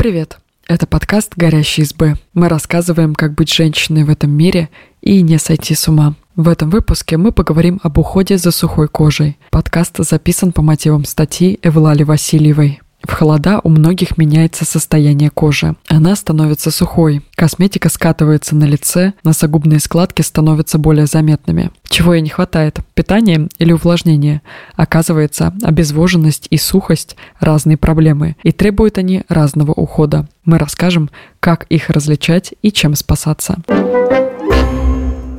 Привет! Это подкаст «Горящие избы». Мы рассказываем, как быть женщиной в этом мире и не сойти с ума. В этом выпуске мы поговорим об уходе за сухой кожей. Подкаст записан по мотивам статьи Эвлали Васильевой. В холода у многих меняется состояние кожи. Она становится сухой, косметика скатывается на лице, носогубные складки становятся более заметными. Чего ей не хватает? Питание или увлажнение? Оказывается, обезвоженность и сухость – разные проблемы, и требуют они разного ухода. Мы расскажем, как их различать и чем спасаться.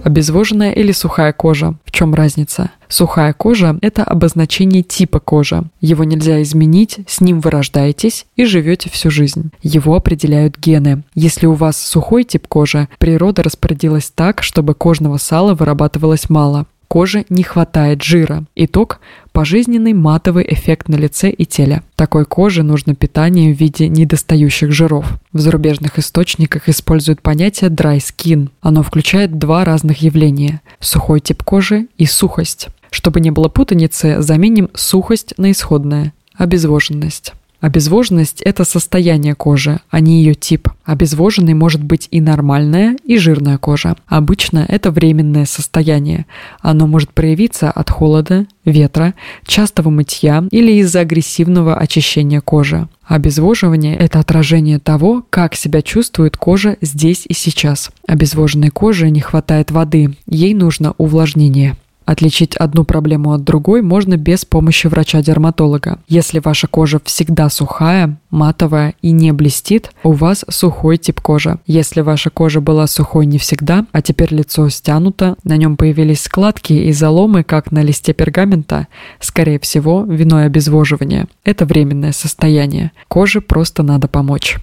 Обезвоженная или сухая кожа. В чем разница? Сухая кожа – это обозначение типа кожи. Его нельзя изменить, с ним вы рождаетесь и живете всю жизнь. Его определяют гены. Если у вас сухой тип кожи, природа распорядилась так, чтобы кожного сала вырабатывалось мало коже не хватает жира. Итог – пожизненный матовый эффект на лице и теле. Такой коже нужно питание в виде недостающих жиров. В зарубежных источниках используют понятие dry skin. Оно включает два разных явления – сухой тип кожи и сухость. Чтобы не было путаницы, заменим сухость на исходное – обезвоженность. Обезвоженность – это состояние кожи, а не ее тип. Обезвоженной может быть и нормальная, и жирная кожа. Обычно это временное состояние. Оно может проявиться от холода, ветра, частого мытья или из-за агрессивного очищения кожи. Обезвоживание – это отражение того, как себя чувствует кожа здесь и сейчас. Обезвоженной коже не хватает воды, ей нужно увлажнение. Отличить одну проблему от другой можно без помощи врача-дерматолога. Если ваша кожа всегда сухая, матовая и не блестит, у вас сухой тип кожи. Если ваша кожа была сухой не всегда, а теперь лицо стянуто, на нем появились складки и заломы, как на листе пергамента, скорее всего, виной обезвоживания. Это временное состояние. Коже просто надо помочь.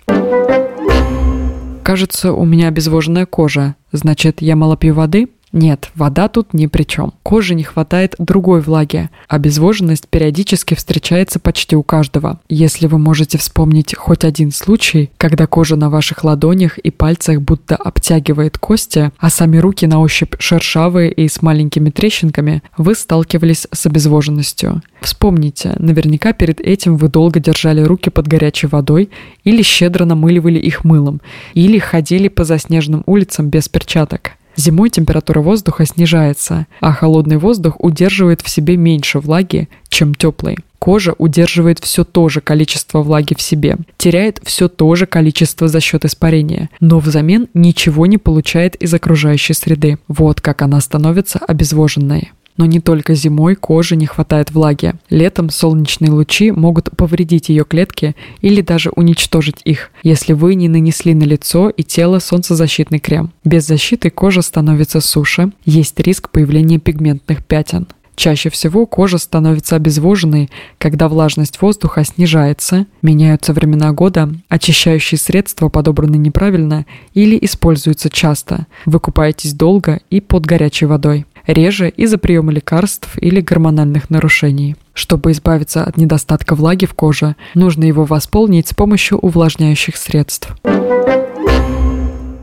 Кажется, у меня обезвоженная кожа. Значит, я мало пью воды? Нет, вода тут ни при чем. Коже не хватает другой влаги. Обезвоженность периодически встречается почти у каждого. Если вы можете вспомнить хоть один случай, когда кожа на ваших ладонях и пальцах будто обтягивает кости, а сами руки на ощупь шершавые и с маленькими трещинками, вы сталкивались с обезвоженностью. Вспомните, наверняка перед этим вы долго держали руки под горячей водой или щедро намыливали их мылом, или ходили по заснеженным улицам без перчаток. Зимой температура воздуха снижается, а холодный воздух удерживает в себе меньше влаги, чем теплый. Кожа удерживает все то же количество влаги в себе, теряет все то же количество за счет испарения, но взамен ничего не получает из окружающей среды. Вот как она становится обезвоженной. Но не только зимой коже не хватает влаги. Летом солнечные лучи могут повредить ее клетки или даже уничтожить их, если вы не нанесли на лицо и тело солнцезащитный крем. Без защиты кожа становится суше, есть риск появления пигментных пятен. Чаще всего кожа становится обезвоженной, когда влажность воздуха снижается, меняются времена года, очищающие средства подобраны неправильно или используются часто, вы купаетесь долго и под горячей водой реже из-за приема лекарств или гормональных нарушений. Чтобы избавиться от недостатка влаги в коже, нужно его восполнить с помощью увлажняющих средств.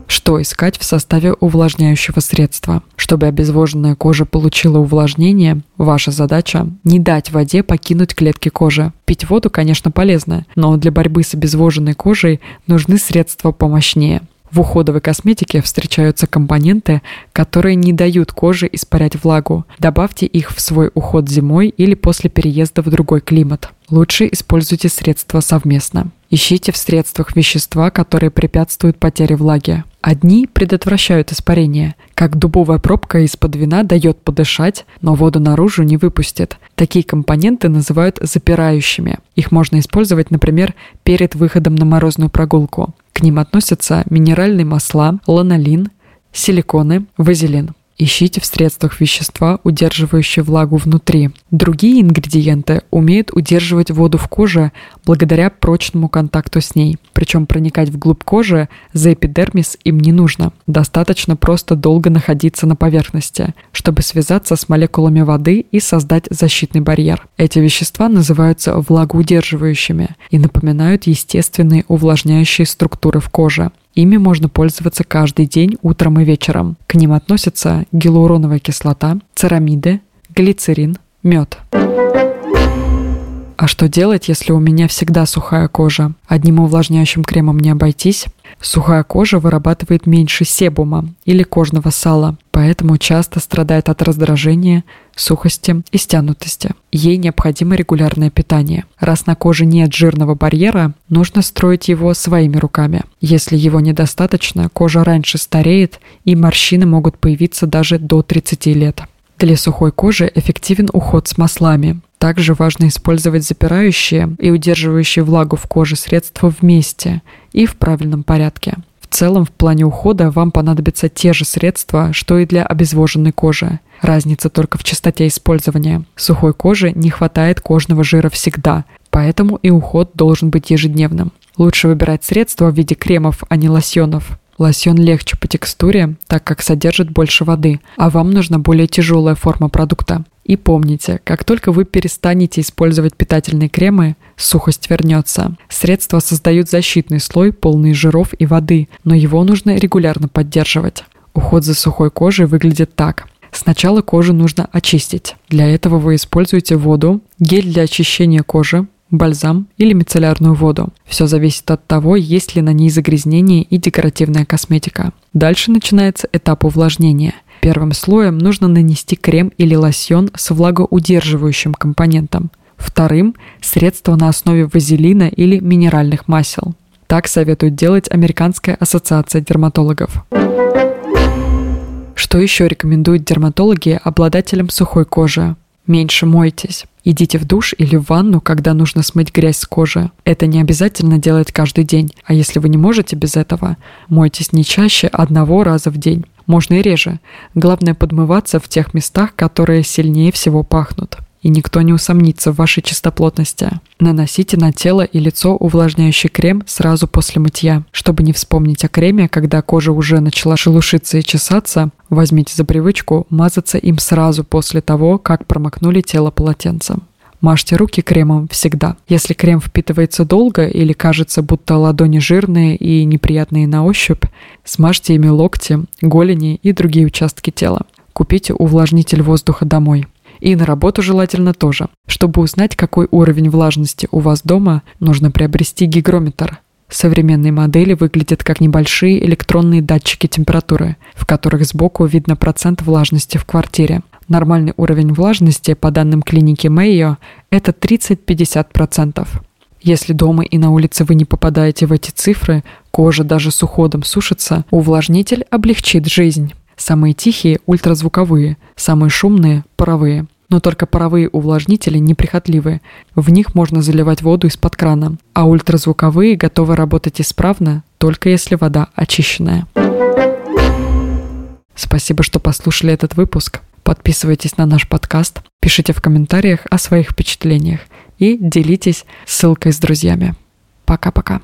Что искать в составе увлажняющего средства? Чтобы обезвоженная кожа получила увлажнение, ваша задача – не дать воде покинуть клетки кожи. Пить воду, конечно, полезно, но для борьбы с обезвоженной кожей нужны средства помощнее – в уходовой косметике встречаются компоненты, которые не дают коже испарять влагу. Добавьте их в свой уход зимой или после переезда в другой климат. Лучше используйте средства совместно. Ищите в средствах вещества, которые препятствуют потере влаги. Одни предотвращают испарение, как дубовая пробка из-под вина дает подышать, но воду наружу не выпустит. Такие компоненты называют запирающими. Их можно использовать, например, перед выходом на морозную прогулку. К ним относятся минеральные масла, ланолин, силиконы, вазелин. Ищите в средствах вещества, удерживающие влагу внутри. Другие ингредиенты умеют удерживать воду в коже благодаря прочному контакту с ней. Причем проникать вглубь кожи за эпидермис им не нужно. Достаточно просто долго находиться на поверхности, чтобы связаться с молекулами воды и создать защитный барьер. Эти вещества называются влагоудерживающими и напоминают естественные увлажняющие структуры в коже. Ими можно пользоваться каждый день утром и вечером. К ним относятся гиалуроновая кислота, церамиды, глицерин, мед. А что делать, если у меня всегда сухая кожа? Одним увлажняющим кремом не обойтись. Сухая кожа вырабатывает меньше себума или кожного сала, поэтому часто страдает от раздражения, сухости и стянутости. Ей необходимо регулярное питание. Раз на коже нет жирного барьера, нужно строить его своими руками. Если его недостаточно, кожа раньше стареет и морщины могут появиться даже до 30 лет. Для сухой кожи эффективен уход с маслами. Также важно использовать запирающие и удерживающие влагу в коже средства вместе и в правильном порядке. В целом, в плане ухода вам понадобятся те же средства, что и для обезвоженной кожи. Разница только в частоте использования. Сухой коже не хватает кожного жира всегда, поэтому и уход должен быть ежедневным. Лучше выбирать средства в виде кремов, а не лосьонов. Лосьон легче по текстуре, так как содержит больше воды, а вам нужна более тяжелая форма продукта. И помните, как только вы перестанете использовать питательные кремы, сухость вернется. Средства создают защитный слой, полный жиров и воды, но его нужно регулярно поддерживать. Уход за сухой кожей выглядит так. Сначала кожу нужно очистить. Для этого вы используете воду, гель для очищения кожи, бальзам или мицеллярную воду. Все зависит от того, есть ли на ней загрязнение и декоративная косметика. Дальше начинается этап увлажнения. Первым слоем нужно нанести крем или лосьон с влагоудерживающим компонентом. Вторым – средство на основе вазелина или минеральных масел. Так советует делать Американская ассоциация дерматологов. Что еще рекомендуют дерматологи обладателям сухой кожи? Меньше мойтесь. Идите в душ или в ванну, когда нужно смыть грязь с кожи. Это не обязательно делать каждый день, а если вы не можете без этого, мойтесь не чаще одного раза в день. Можно и реже. Главное подмываться в тех местах, которые сильнее всего пахнут и никто не усомнится в вашей чистоплотности. Наносите на тело и лицо увлажняющий крем сразу после мытья. Чтобы не вспомнить о креме, когда кожа уже начала шелушиться и чесаться, возьмите за привычку мазаться им сразу после того, как промокнули тело полотенцем. Мажьте руки кремом всегда. Если крем впитывается долго или кажется, будто ладони жирные и неприятные на ощупь, смажьте ими локти, голени и другие участки тела. Купите увлажнитель воздуха домой. И на работу желательно тоже. Чтобы узнать, какой уровень влажности у вас дома, нужно приобрести гигрометр. Современные модели выглядят как небольшие электронные датчики температуры, в которых сбоку видно процент влажности в квартире. Нормальный уровень влажности, по данным клиники Мэйо, это 30-50%. Если дома и на улице вы не попадаете в эти цифры, кожа даже с уходом сушится, увлажнитель облегчит жизнь. Самые тихие – ультразвуковые, самые шумные – паровые. Но только паровые увлажнители неприхотливые. В них можно заливать воду из-под крана, а ультразвуковые готовы работать исправно, только если вода очищенная. Спасибо, что послушали этот выпуск. Подписывайтесь на наш подкаст, пишите в комментариях о своих впечатлениях и делитесь ссылкой с друзьями. Пока-пока.